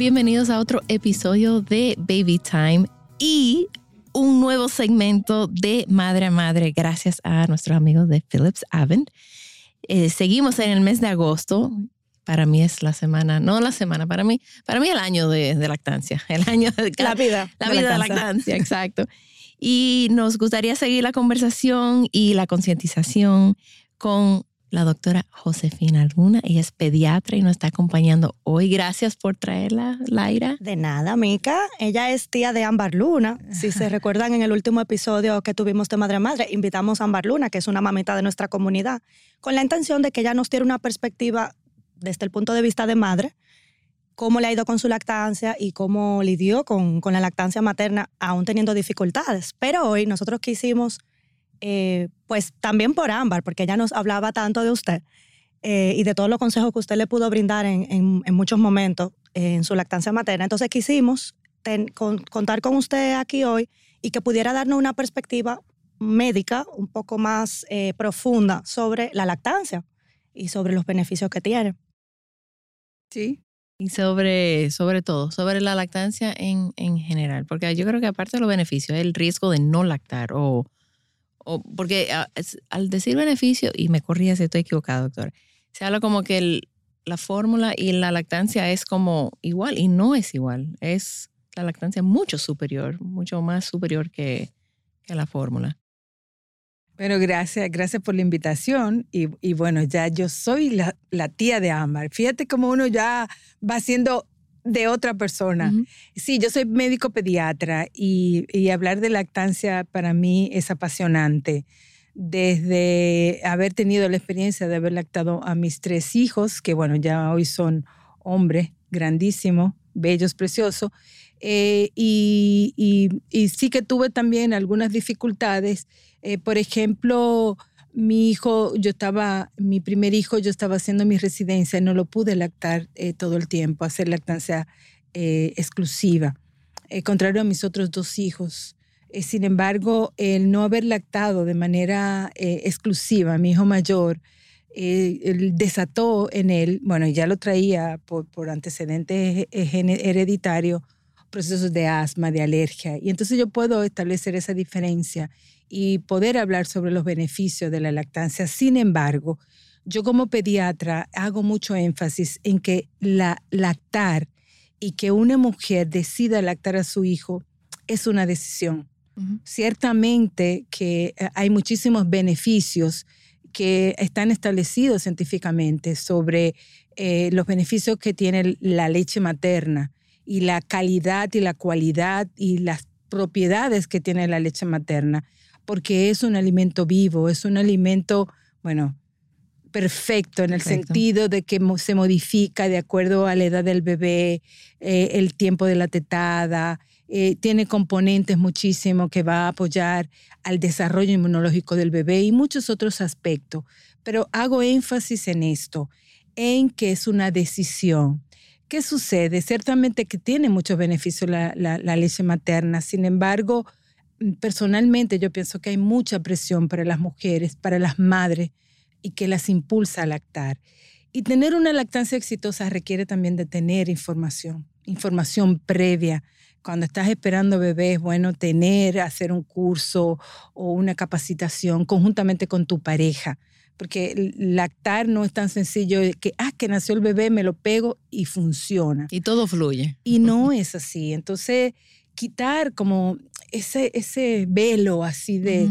Bienvenidos a otro episodio de Baby Time y un nuevo segmento de Madre a Madre gracias a nuestros amigos de Philips Avent. Eh, seguimos en el mes de agosto. Para mí es la semana, no la semana, para mí, para mí el año de, lactancia, el año de la vida, la vida de lactancia, exacto. Y nos gustaría seguir la conversación y la concientización con la doctora Josefina Luna. Ella es pediatra y nos está acompañando hoy. Gracias por traerla, Laira. De nada, Mica. Ella es tía de Ámbar Luna. Si se recuerdan en el último episodio que tuvimos de Madre a Madre, invitamos a Ámbar Luna, que es una mamita de nuestra comunidad, con la intención de que ella nos diera una perspectiva desde el punto de vista de madre, cómo le ha ido con su lactancia y cómo lidió con, con la lactancia materna, aún teniendo dificultades. Pero hoy nosotros quisimos eh, pues también por Ámbar, porque ella nos hablaba tanto de usted eh, y de todos los consejos que usted le pudo brindar en, en, muchos momentos eh, en su lactancia materna. Entonces quisimos contar con usted aquí hoy y que pudiera darnos una perspectiva médica un poco más profunda sobre la lactancia y sobre los beneficios que tiene. Sí. Y sobre, sobre todo, sobre la lactancia en, en general, porque yo creo que aparte de los beneficios, el riesgo de no lactar o porque ah, al decir beneficio, y me corría si estoy equivocado, doctor, se habla como que la fórmula y la lactancia es como igual y no es igual. Es la lactancia mucho superior, mucho más superior que, que la fórmula. Bueno, gracias, gracias por la invitación. Y, y bueno, ya yo soy la, la, tía de Ámbar. Fíjate cómo uno ya va siendo de otra persona. Sí, yo soy médico pediatra y, hablar de lactancia para mí es apasionante. Desde haber tenido la experiencia de haber lactado a mis tres hijos, que bueno, ya hoy son hombres grandísimos, bellos, preciosos, eh, y, sí que tuve también algunas dificultades. Eh, por ejemplo, mi hijo, yo estaba, mi primer hijo, yo estaba haciendo mi residencia y no lo pude lactar eh, todo el tiempo, hacer lactancia eh, exclusiva, eh, contrario a mis otros dos hijos. sin embargo, el no haber lactado de manera exclusiva, mi hijo mayor, él desató en él, bueno, ya lo traía por, por antecedentes hereditarios, procesos de asma, de alergia, y entonces yo puedo establecer esa diferencia y poder hablar sobre los beneficios de la lactancia. Sin embargo, yo como pediatra hago mucho énfasis en que la lactar y que una mujer decida lactar a su hijo es una decisión. Ciertamente que eh, hay muchísimos beneficios que están establecidos científicamente sobre eh, los beneficios que tiene la leche materna y la calidad y la cualidad y las propiedades que tiene la leche materna porque es un alimento vivo, es un alimento, bueno, perfecto en el sentido de que se modifica de acuerdo a la edad del bebé, eh, el tiempo de la tetada, eh, tiene componentes muchísimo que va a apoyar al desarrollo inmunológico del bebé y muchos otros aspectos. Pero hago énfasis en esto, en que es una decisión. ¿Qué sucede? Ciertamente que tiene muchos beneficios la leche materna, sin embargo, personalmente yo pienso que hay mucha presión para las mujeres, para las madres, y que las impulsa a lactar. Y tener una lactancia exitosa requiere también de tener información, información previa. Cuando estás esperando bebés, bueno, tener, hacer un curso o una capacitación conjuntamente con tu pareja, porque lactar no es tan sencillo que, ah, que nació el bebé, me lo pego y funciona. Y todo fluye. Y no es así. Entonces, quitar como ese, ese velo así de,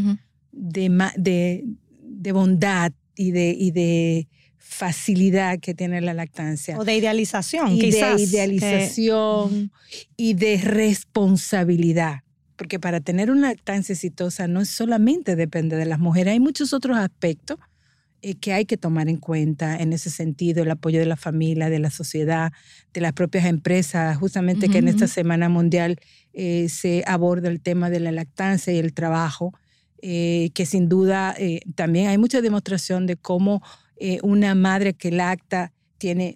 de, de, bondad y de, y de facilidad que tiene la lactancia. O de idealización, y quizás. De idealización y de responsabilidad. Porque para tener una lactancia exitosa no solamente depende de las mujeres, hay muchos otros aspectos que hay que tomar en cuenta en ese sentido, el apoyo de la familia, de la sociedad, de las propias empresas, justamente que en esta Semana Mundial eh, se aborda el tema de la lactancia y el trabajo, eh, que sin duda también hay mucha demostración de cómo una madre que lacta tiene,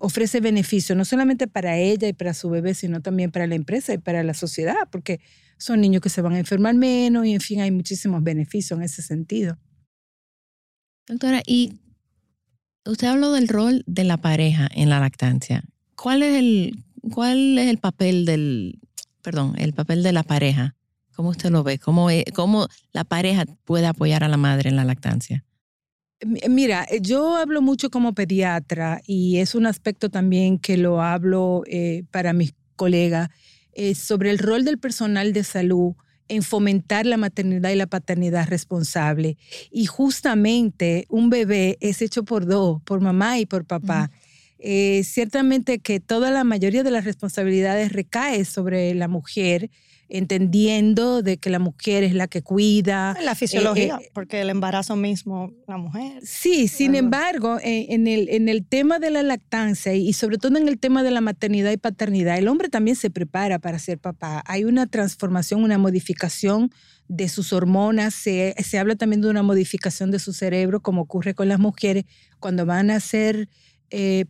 ofrece beneficios, no solamente para ella y para su bebé, sino también para la empresa y para la sociedad, porque son niños que se van a enfermar menos y en fin, hay muchísimos beneficios en ese sentido. Doctora, y usted habló del rol de la pareja en la lactancia. ¿Cuál es el, cuál es el papel del, perdón, el papel de la pareja? ¿Cómo usted lo ve? ¿Cómo, e, cómo la pareja puede apoyar a la madre en la lactancia? Mira, yo hablo mucho como pediatra y es un aspecto también que lo hablo eh, para mis colegas eh, sobre el rol del personal de salud en fomentar la maternidad y la paternidad responsable. Y justamente un bebé es hecho por dos, por mamá y por papá. Eh, ciertamente que toda la mayoría de las responsabilidades recae sobre la mujer, entendiendo de que la mujer es la que cuida. La fisiología, eh, eh, porque el embarazo mismo, la mujer. Sí, sin embargo, eh, en, el, en el tema de la lactancia y sobre todo en el tema de la maternidad y paternidad, el hombre también se prepara para ser papá. Hay una transformación, una modificación de sus hormonas, se, se habla también de una modificación de su cerebro, como ocurre con las mujeres cuando van a ser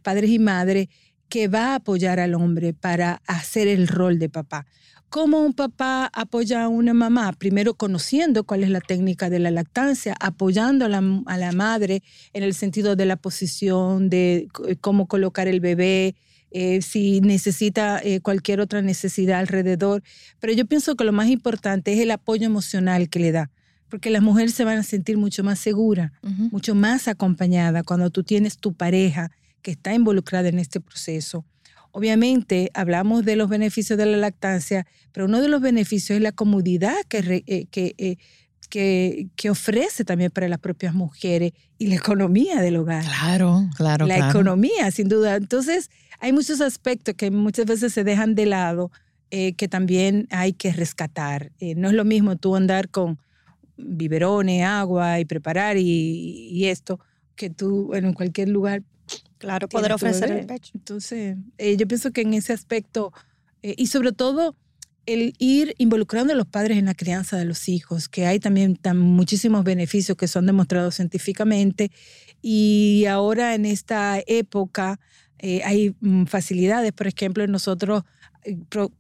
padres y madres, que va a apoyar al hombre para hacer el rol de papá. ¿Cómo un papá apoya a una mamá? Primero conociendo cuál es la técnica de la lactancia, apoyando a la, madre en el sentido de la posición, de cómo colocar el bebé, eh, si necesita eh, cualquier otra necesidad alrededor. Pero yo pienso que lo más importante es el apoyo emocional que le da, porque las mujeres se van a sentir mucho más seguras, mucho más acompañadas cuando tú tienes tu pareja que está involucrada en este proceso. Obviamente hablamos de los beneficios de la lactancia, pero uno de los beneficios es la comodidad que, eh, eh, que, que, ofrece también para las propias mujeres y la economía del hogar. Claro, claro. La economía, sin duda. Entonces, hay muchos aspectos que muchas veces se dejan de lado eh, que también hay que rescatar. no es lo mismo tú andar con biberones, agua y preparar y, y esto que tú en cualquier lugar Claro, poder ofrecer el pecho. Entonces, eh, yo pienso que en ese aspecto, eh, y sobre todo el ir involucrando a los padres en la crianza de los hijos, que hay también tan, muchísimos beneficios que son demostrados científicamente, y ahora en esta época eh, hay mm, facilidades, por ejemplo, nosotros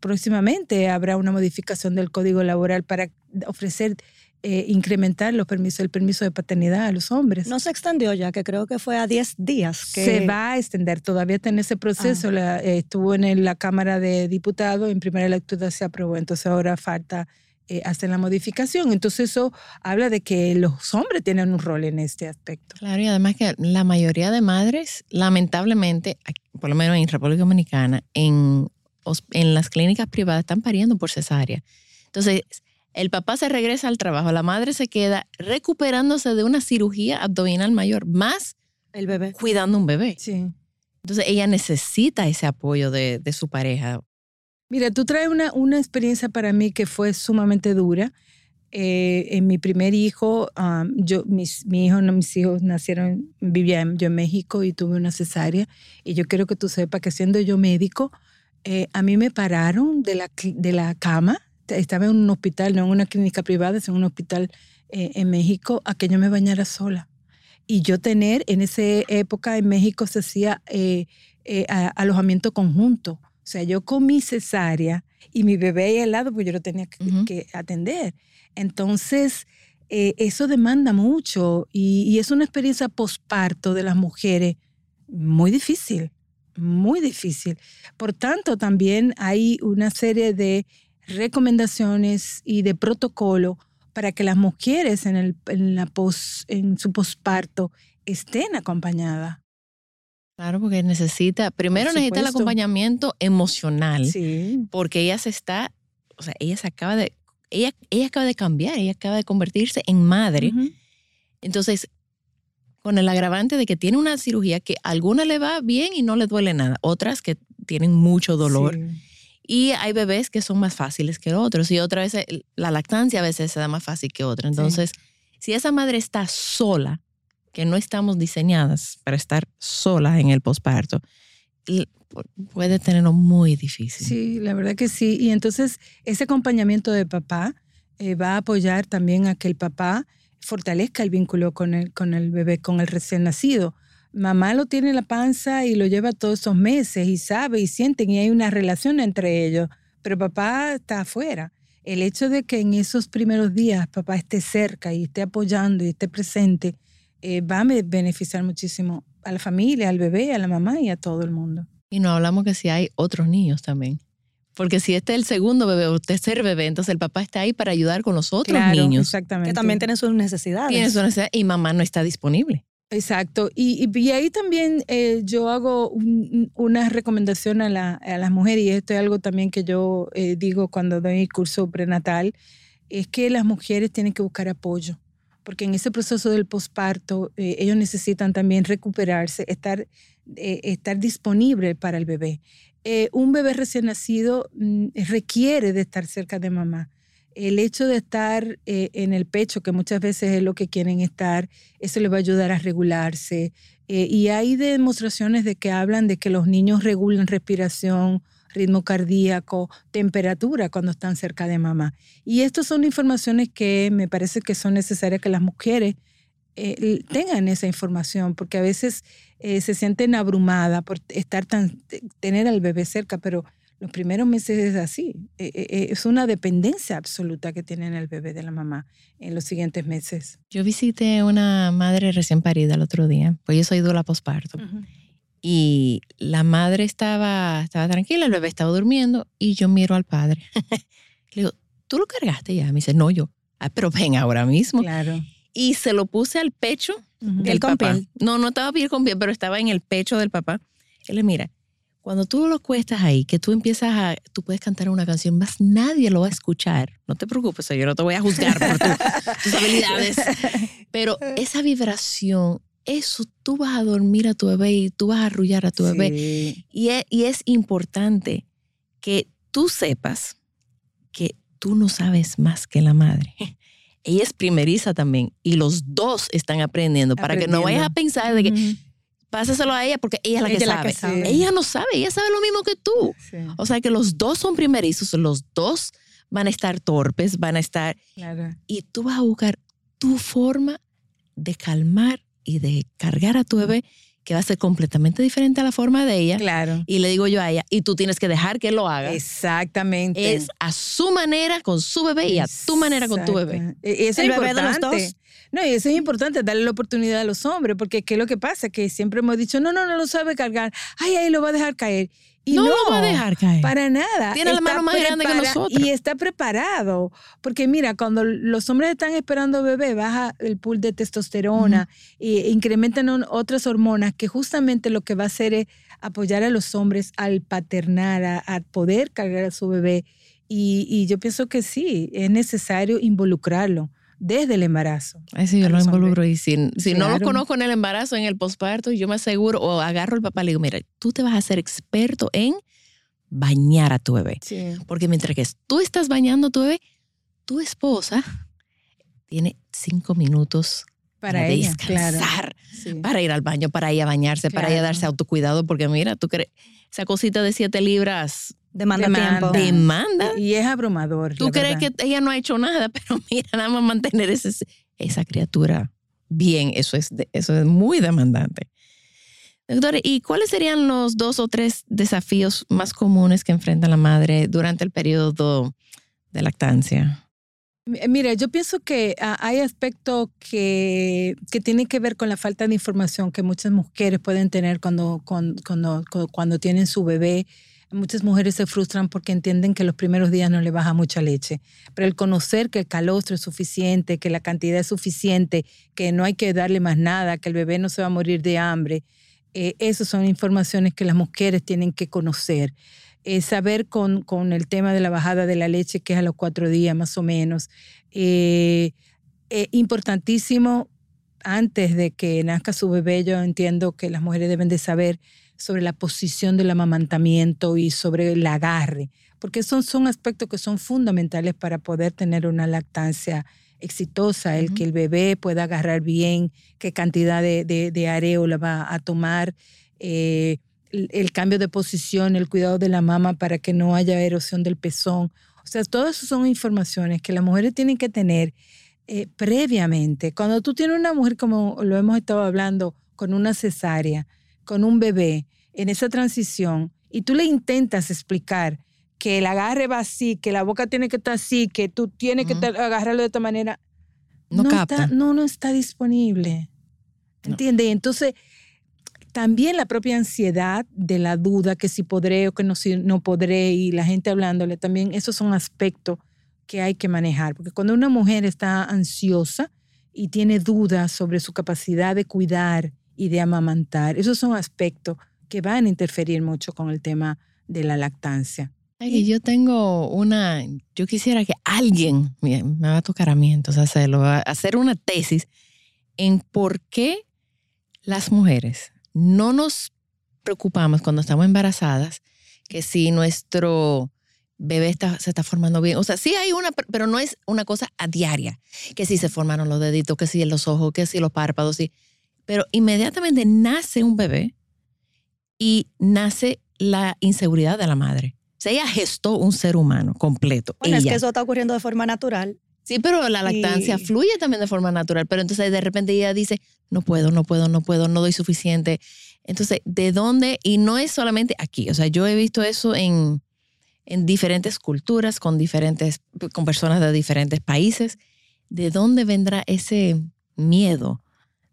próximamente habrá una modificación del código laboral para ofrecer eh, incrementar los permisos, el permiso de paternidad a los hombres. No se extendió ya, que creo que fue a 10 días. Que... Se va a extender, todavía está en ese proceso, ah. eh, estuvo en la Cámara de Diputados, en primera lectura se aprobó, entonces ahora falta eh, hacer la modificación. Entonces eso habla de que los hombres tienen un rol en este aspecto. Claro, y además que la mayoría de madres, lamentablemente, por lo menos en República Dominicana, en, en las clínicas privadas están pariendo por cesárea. Entonces, el papá se regresa al trabajo, la madre se queda recuperándose de una cirugía abdominal mayor, más el bebé. Cuidando un bebé. Sí. Entonces ella necesita ese apoyo de, su pareja. Mira, tú traes una, una, experiencia para mí que fue sumamente dura. Eh, en mi primer hijo, yo, mis, mi hijo, no, mis hijos nacieron, vivía yo en México y tuve una cesárea. Y yo quiero que tú sepas que siendo yo médico, eh, a mí me pararon de la, de la cama estaba en un hospital, no en una clínica privada, sino en un hospital eh, en México, a que yo me bañara sola. Y yo tener, en esa época en México se hacía eh, eh, alojamiento conjunto. O sea, yo comí cesárea y mi bebé ahí al lado, pues yo lo tenía que, atender. Entonces, eso demanda mucho y, y es una experiencia posparto de las mujeres muy difícil, muy difícil. Por tanto, también hay una serie de recomendaciones y de protocolo para que las mujeres en, el, en, la pos, en su posparto estén acompañadas. Claro, porque necesita, primero necesita el acompañamiento emocional, sí. porque ella se está, o sea, ella se acaba de, ella, ella acaba de cambiar, ella acaba de convertirse en madre. Entonces, con el agravante de que tiene una cirugía que a alguna le va bien y no le duele nada, otras que tienen mucho dolor. Sí. Y hay bebés que son más fáciles que otros. Y otra vez, la lactancia a veces se da más fácil que otra. Entonces, si esa madre está sola, que no estamos diseñadas para estar solas en el posparto, puede tenerlo muy difícil. Sí, la verdad que sí. Y entonces ese acompañamiento de papá eh, va a apoyar también a que el papá fortalezca el vínculo con el, con el bebé, con el recién nacido. Mamá lo tiene en la panza y lo lleva todos esos meses y sabe y sienten y hay una relación entre ellos, pero papá está afuera. El hecho de que en esos primeros días papá esté cerca y esté apoyando y esté presente eh, va a beneficiar muchísimo a la familia, al bebé, a la mamá y a todo el mundo. Y no hablamos que si hay otros niños también. Porque si este es el segundo bebé o tercer bebé, entonces el papá está ahí para ayudar con los otros niños. Exactamente. Que también tienen sus necesidades. Tienen sus necesidades y mamá no está disponible. Exacto. Y, y, ahí también eh, yo hago una recomendación a, la, a, las mujeres, y esto es algo también que yo eh, digo cuando doy el curso prenatal, es que las mujeres tienen que buscar apoyo porque en ese proceso del posparto eh, ellos necesitan también recuperarse, estar, estar disponible para el bebé. Un bebé recién nacido mm, requiere de estar cerca de mamá. El hecho de estar en el pecho, que muchas veces es lo que quieren estar, eso le va a ayudar a regularse. y hay demostraciones de que hablan de que los niños regulan respiración, ritmo cardíaco, temperatura cuando están cerca de mamá. Y estas son informaciones que me parece que son necesarias que las mujeres eh, tengan esa información, porque a veces eh, se sienten abrumadas por estar tan, tener al bebé cerca, pero los primeros meses es así. Eh, es una dependencia absoluta que tienen el bebé de la mamá en los siguientes meses. Yo visité una madre recién parida el otro día, pues yo soy dula posparto. Y la madre estaba, estaba tranquila, el bebé estaba durmiendo y yo miro al padre. Le digo, ¿tú lo cargaste ya? Me dice, no, yo. Ah, pero ven ahora mismo. Claro. Y se lo puse al pecho del papá. No, no estaba bien con piel, pero estaba en el pecho del papá. Él le mira, cuando tú lo cuestas ahí, que tú empiezas a, tú puedes cantar una canción, más nadie lo va a escuchar. No te preocupes, yo no te voy a juzgar por tus habilidades. Pero esa vibración eso tú vas a dormir a tu bebé y tú vas a arrullar a tu bebé. Y es, y es importante que tú sepas que tú no sabes más que la madre. Ella es primeriza también y los dos están aprendiendo, para que no vayas a pensar de que pásaselo a ella porque ella es la, que, sabe. Ella no sabe, ella sabe lo mismo que tú. O sea que los dos son primerizos, los dos van a estar torpes, van a estar... Y tú vas a buscar tu forma de calmar y de cargar a tu bebé que va a ser completamente diferente a la forma de ella. Claro. Y le digo yo a ella, y tú tienes que dejar que lo haga. Exactamente. Es a su manera con su bebé y a tu manera con tu bebé. E, es el bebé de los dos. No, y eso es importante, darle la oportunidad a los hombres, porque ¿qué es lo que pasa? Que siempre hemos dicho, no, no, no lo sabe cargar. Ay, ahí lo va a dejar caer no, lo va a dejar caer. Para nada. Tiene la mano más grande que nosotros. Y está preparado. Porque mira, cuando los hombres están esperando bebé, baja el pool de testosterona e incrementan otras hormonas que justamente lo que va a hacer es apoyar a los hombres al paternar, a, poder cargar a su bebé. Y, y yo pienso que sí, es necesario involucrarlo desde el embarazo. Eso yo lo involucro y si, si no lo conozco en el embarazo, en el posparto, yo me aseguro o agarro al papá y le digo, mira, tú te vas a ser experto en bañar a tu bebé. Porque mientras que tú estás bañando a tu bebé, tu esposa tiene cinco minutos para, descansar, para ir al baño, para ir a bañarse, para ir a darse autocuidado, porque mira, tú crees, esa cosita de siete libras Demanda, tiempo. Demanda. Y es abrumador. Tú crees que ella no ha hecho nada, pero mira, nada más mantener ese, esa criatura bien, eso es, eso es muy demandante. Doctor, ¿y cuáles serían los dos o tres desafíos más comunes que enfrenta la madre durante el periodo de lactancia? Mira, yo pienso que ah, hay aspectos que, que tienen que ver con la falta de información que muchas mujeres pueden tener cuando, cuando, cuando tienen su bebé Muchas mujeres se frustran porque entienden que los primeros días no le baja mucha leche, pero el conocer que el calostro es suficiente, que la cantidad es suficiente, que no hay que darle más nada, que el bebé no se va a morir de hambre, eh, esas son informaciones que las mujeres tienen que conocer. Eh, saber con, con, el tema de la bajada de la leche, que es a los cuatro días más o menos. Eh, importantísimo, antes de que nazca su bebé, yo entiendo que las mujeres deben de saber sobre la posición del amamantamiento y sobre el agarre, porque son, son aspectos que son fundamentales para poder tener una lactancia exitosa, el que el bebé pueda agarrar bien, qué cantidad de, de, areola va a tomar, eh, el, cambio de posición, el cuidado de la mama para que no haya erosión del pezón. O sea, todas esas son informaciones que las mujeres tienen que tener eh, previamente. Cuando tú tienes una mujer, como lo hemos estado hablando, con una cesárea, con un bebé, en esa transición, y tú le intentas explicar que el agarre va así, que la boca tiene que estar así, que tú tienes que agarrarlo de esta manera, no, capta. Está, no, no está disponible. ¿Entiendes? Entonces, también la propia ansiedad de la duda, que si podré o que no, si no podré, y la gente hablándole, también esos son aspectos que hay que manejar. Porque cuando una mujer está ansiosa y tiene dudas sobre su capacidad de cuidar y de amamantar, esos son aspectos que van a interferir mucho con el tema de la lactancia. Ay, yo tengo una, yo quisiera que alguien, me va a tocar a mí entonces hacerlo, hacer una tesis en por qué las mujeres no nos preocupamos cuando estamos embarazadas que si nuestro bebé está, se está formando bien. O sea, sí hay una, pero no es una cosa a diaria. Que si se formaron los deditos, que si los ojos, que si los párpados, sí. Pero inmediatamente nace un bebé y nace la inseguridad de la madre. O sea, ella gestó un ser humano completo. Bueno, es que eso está ocurriendo de forma natural. Sí, pero la lactancia fluye también de forma natural. Pero entonces de repente ella dice, no puedo, no puedo, no puedo, no doy suficiente. Entonces, ¿de dónde? Y no es solamente aquí. O sea, yo he visto eso en, en diferentes culturas, con diferentes, con personas de diferentes países. ¿De dónde vendrá ese miedo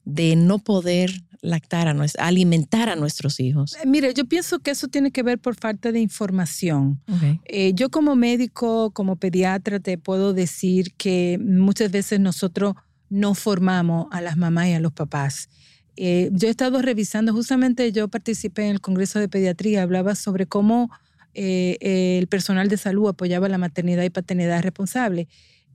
de no poder lactar, a alimentar a nuestros hijos? Eh, mire, yo pienso que eso tiene que ver por falta de información. Eh, yo como médico, como pediatra, te puedo decir que muchas veces nosotros no formamos a las mamás y a los papás. Eh, yo he estado revisando, justamente yo participé en el Congreso de Pediatría, hablaba sobre cómo el personal de salud apoyaba la maternidad y paternidad responsable.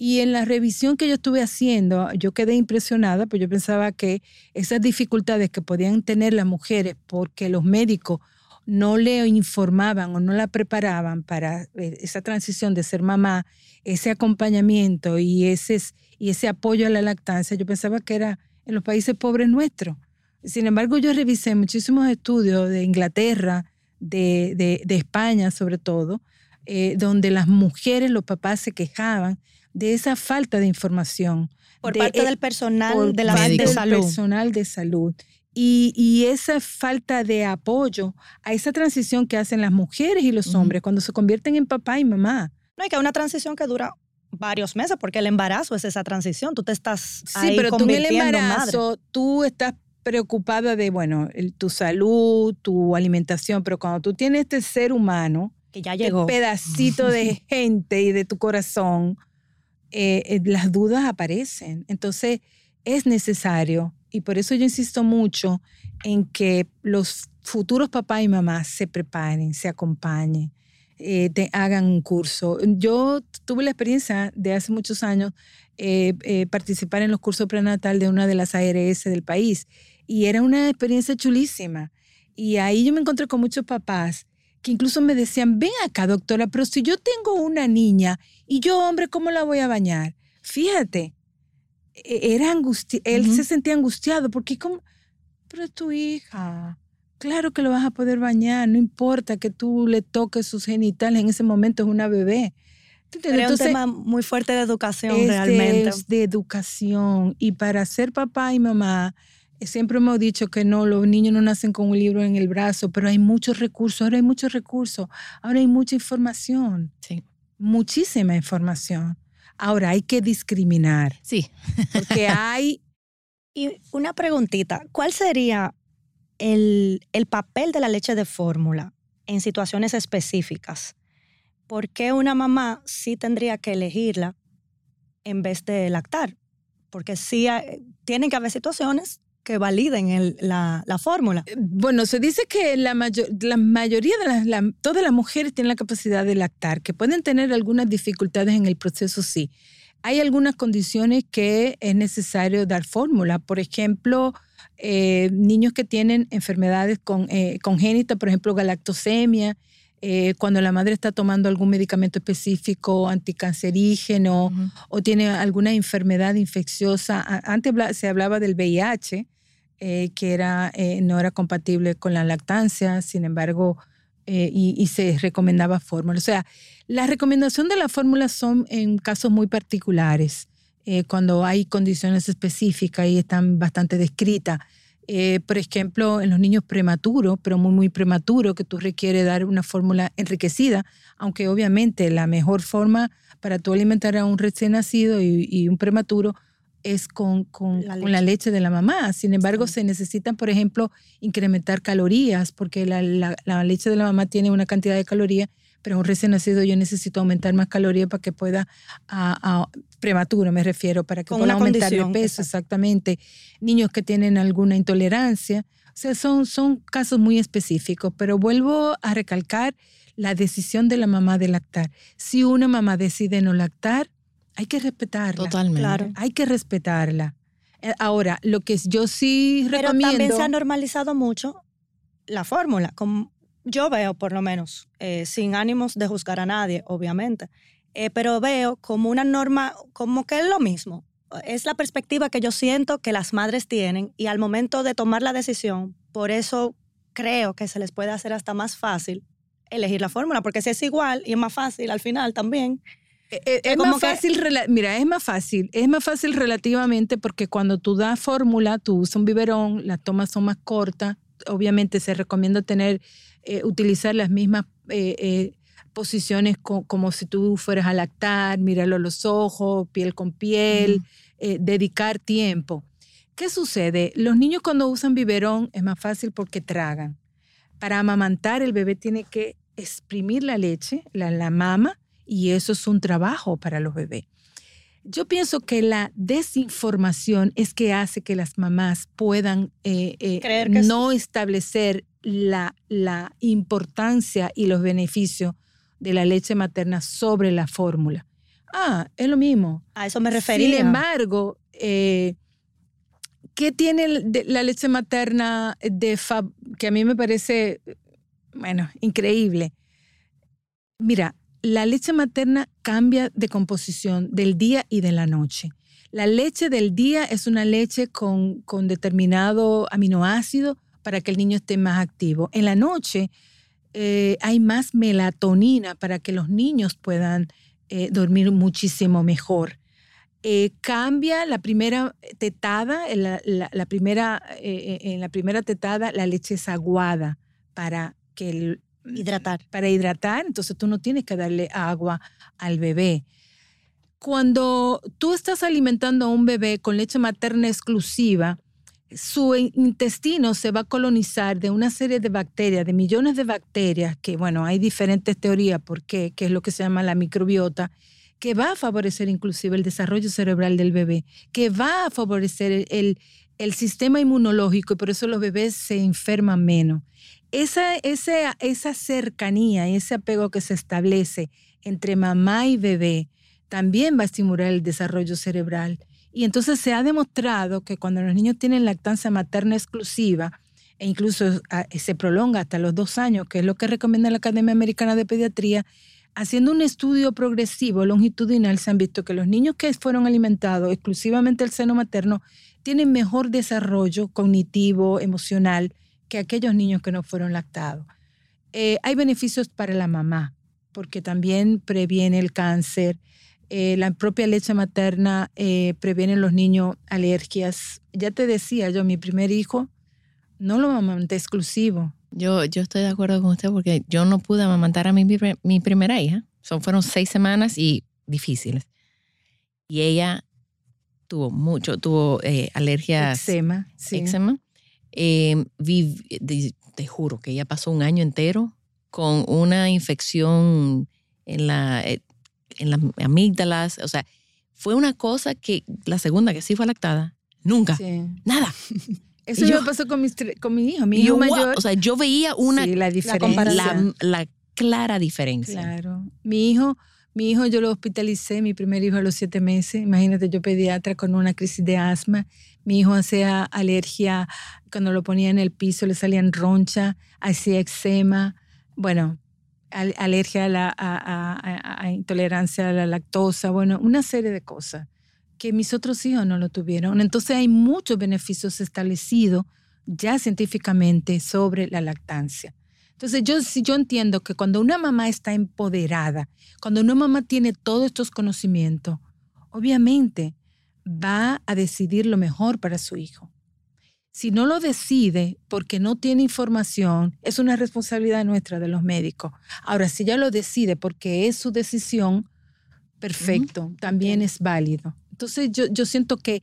Y en la revisión que yo estuve haciendo, yo quedé impresionada, pues yo pensaba que esas dificultades que podían tener las mujeres porque los médicos no le informaban o no la preparaban para eh, esa transición de ser mamá, ese acompañamiento y ese, apoyo a la lactancia, yo pensaba que era en los países pobres nuestros. Sin embargo, yo revisé muchísimos estudios de Inglaterra, de, España sobre todo, eh, donde las mujeres, los papás se quejaban de esa falta de información. Por parte del personal de la salud. personal de salud. Y, esa falta de apoyo a esa transición que hacen las mujeres y los hombres cuando se convierten en papá y mamá. No, hay que una transición que dura varios meses porque el embarazo es esa transición. Tú te estás Sí, pero tú en el embarazo, tú estás preocupada de, bueno, tu salud, tu alimentación, pero cuando tú tienes este ser humano, que ya llegó, este pedacito de gente y de tu corazón, eh, eh, las dudas aparecen. Entonces, es necesario, y por eso yo insisto mucho en que los futuros papás y mamás se preparen, se acompañen, eh, te hagan un curso. Yo tuve la experiencia de hace muchos años participar en los cursos prenatal de una de las ARS del país y era una experiencia chulísima. Y ahí yo me encontré con muchos papás que incluso me decían, ven acá, doctora, pero si yo tengo una niña y yo, hombre, ¿cómo la voy a bañar? Fíjate, e-, era angustia él se sentía angustiado porque como, pero es tu hija, claro que lo vas a poder bañar, no importa que tú le toques sus genitales, en ese momento es una bebé. es un tema muy fuerte de educación realmente. Es de educación y para ser papá y mamá Siempre hemos dicho que no, los niños no nacen con un libro en el brazo, pero hay muchos recursos, ahora hay muchos recursos, ahora hay mucha información. Sí. Muchísima información. Ahora hay que discriminar. Sí. Porque hay... Y una preguntita, ¿cuál sería el, el papel de la leche de fórmula en situaciones específicas? ¿Por qué una mamá sí tendría que elegirla en vez de lactar? Porque sí tienen que haber situaciones que validen la, fórmula. Eh, bueno, se dice que la, la mayoría de las, todas las mujeres tienen la capacidad de lactar, que pueden tener algunas dificultades en el proceso, sí. Hay algunas condiciones que es necesario dar fórmula. Por ejemplo, eh, niños que tienen enfermedades con, eh, congénitas, por ejemplo, galactosemia, eh, cuando la madre está tomando algún medicamento específico, anticancerígeno, o tiene alguna enfermedad infecciosa. Antes se hablaba del VIH, eh, que era, eh, no era compatible con la lactancia, sin embargo, y, se recomendaba fórmula. O sea, la recomendación de la fórmula son en casos muy particulares, cuando hay condiciones específicas y están bastante descritas. Eh, por ejemplo, en los niños prematuros, pero muy, muy prematuros, que tú requieres dar una fórmula enriquecida, aunque obviamente la mejor forma para tú alimentar a un recién nacido y, un prematuro es con, con, la leche de la mamá. Sin embargo, se necesitan, por ejemplo, incrementar calorías, porque la, la, leche de la mamá tiene una cantidad de calorías pero un recién nacido yo necesito aumentar más calorías para que pueda, a, prematuro me refiero, para que pueda aumentar el peso, exactamente. Niños que tienen alguna intolerancia. O sea, son, son casos muy específicos, pero vuelvo a recalcar la decisión de la mamá de lactar. Si una mamá decide no lactar, hay que respetarla. Totalmente. Claro. Hay que respetarla. Eh, ahora, lo que yo sí recomiendo... Pero también se ha normalizado mucho la fórmula, como yo veo por lo menos, eh, sin ánimos de juzgar a nadie, obviamente, eh, pero veo como una norma, como que es lo mismo. Es la perspectiva que yo siento que las madres tienen y al momento de tomar la decisión, por eso creo que se les puede hacer hasta más fácil elegir la fórmula, porque si es igual y es más fácil al final también. Eh, es, más fácil, mira, es más fácil, es más fácil relativamente porque cuando tú das fórmula, tú usas un biberón, las tomas son más cortas, obviamente se recomienda tener eh, utilizar las mismas eh, eh, posiciones como si tú fueras a lactar, mirarlo a los ojos, piel con piel, dedicar tiempo. ¿Qué sucede? Los niños cuando usan biberón es más fácil porque tragan. Para amamantar el bebé tiene que exprimir la leche, la, la mama, y eso es un trabajo para los bebés. Yo pienso que la desinformación es que hace que las mamás puedan no establecer la, la importancia y los beneficios de la leche materna sobre la fórmula. Ah, es lo mismo. A eso me refería. Sin embargo, eh, ¿qué tiene la leche materna de que a mí me parece, bueno, increíble? Mira, la leche materna cambia de composición del día y de la noche. La leche del día es una leche con, con determinado aminoácido para que el niño esté más activo. En la noche eh, hay más melatonina para que los niños puedan eh, dormir muchísimo mejor. Eh, cambia la primera tetada, la, primera, en la primera tetada la leche es aguada para que hidratar. Para hidratar, entonces tú no tienes que darle agua al bebé. Cuando tú estás alimentando a un bebé con leche materna exclusiva, su intestino se va a colonizar de una serie de bacterias, de millones de bacterias, que bueno, hay diferentes teorías por qué, es lo que se llama la microbiota, que va a favorecer inclusive el desarrollo cerebral del bebé, que va a favorecer el, el sistema inmunológico y por eso los bebés se enferman menos. Esa, esa, esa cercanía, ese apego que se establece entre mamá y bebé también va a estimular el desarrollo cerebral y entonces se ha demostrado que cuando los niños tienen lactancia materna exclusiva, e incluso ah, se prolonga hasta los dos años, que es lo que recomienda la Academia Americana de Pediatría, haciendo un estudio progresivo longitudinal, se han visto que los niños que fueron alimentados exclusivamente al seno materno tienen mejor desarrollo cognitivo, emocional, que aquellos niños que no fueron lactados. Eh, hay beneficios para la mamá, porque también previene el cáncer, eh, la propia leche materna eh, previene en los niños alergias. Ya te decía yo, mi primer hijo no lo amamanté exclusivo. Yo, yo estoy de acuerdo con usted porque yo no pude amamantar a mi, mi primera hija. Son, fueron seis semanas y difíciles. Y ella tuvo mucho, tuvo eh, alergias. Eczema. Sí. Eczema. Eh, te juro que ella pasó un año entero con una infección en la, en las amígdalas, o sea, fue una cosa que la segunda que sí fue lactada, nunca, nada. Eso yo, me pasó con, con mi hijo, mi hijo mayor. O sea, yo veía una la, diferencia. La, clara diferencia. Claro. Mi hijo, mi hijo yo lo hospitalicé, mi primer hijo a los siete meses. Imagínate, yo pediatra con una crisis de asma. Mi hijo hacía alergia, cuando lo ponía en el piso le salían roncha, hacía eczema. Bueno, alergia a, la, intolerancia a la lactosa, bueno, una serie de cosas que mis otros hijos no lo tuvieron. Entonces hay muchos beneficios establecidos ya científicamente sobre la lactancia. Entonces yo, yo entiendo que cuando una mamá está empoderada, cuando una mamá tiene todos estos conocimientos, obviamente va a decidir lo mejor para su hijo. Si no lo decide porque no tiene información, es una responsabilidad nuestra de los médicos. Ahora, si ella lo decide porque es su decisión, perfecto, también es válido. Entonces, yo, yo siento que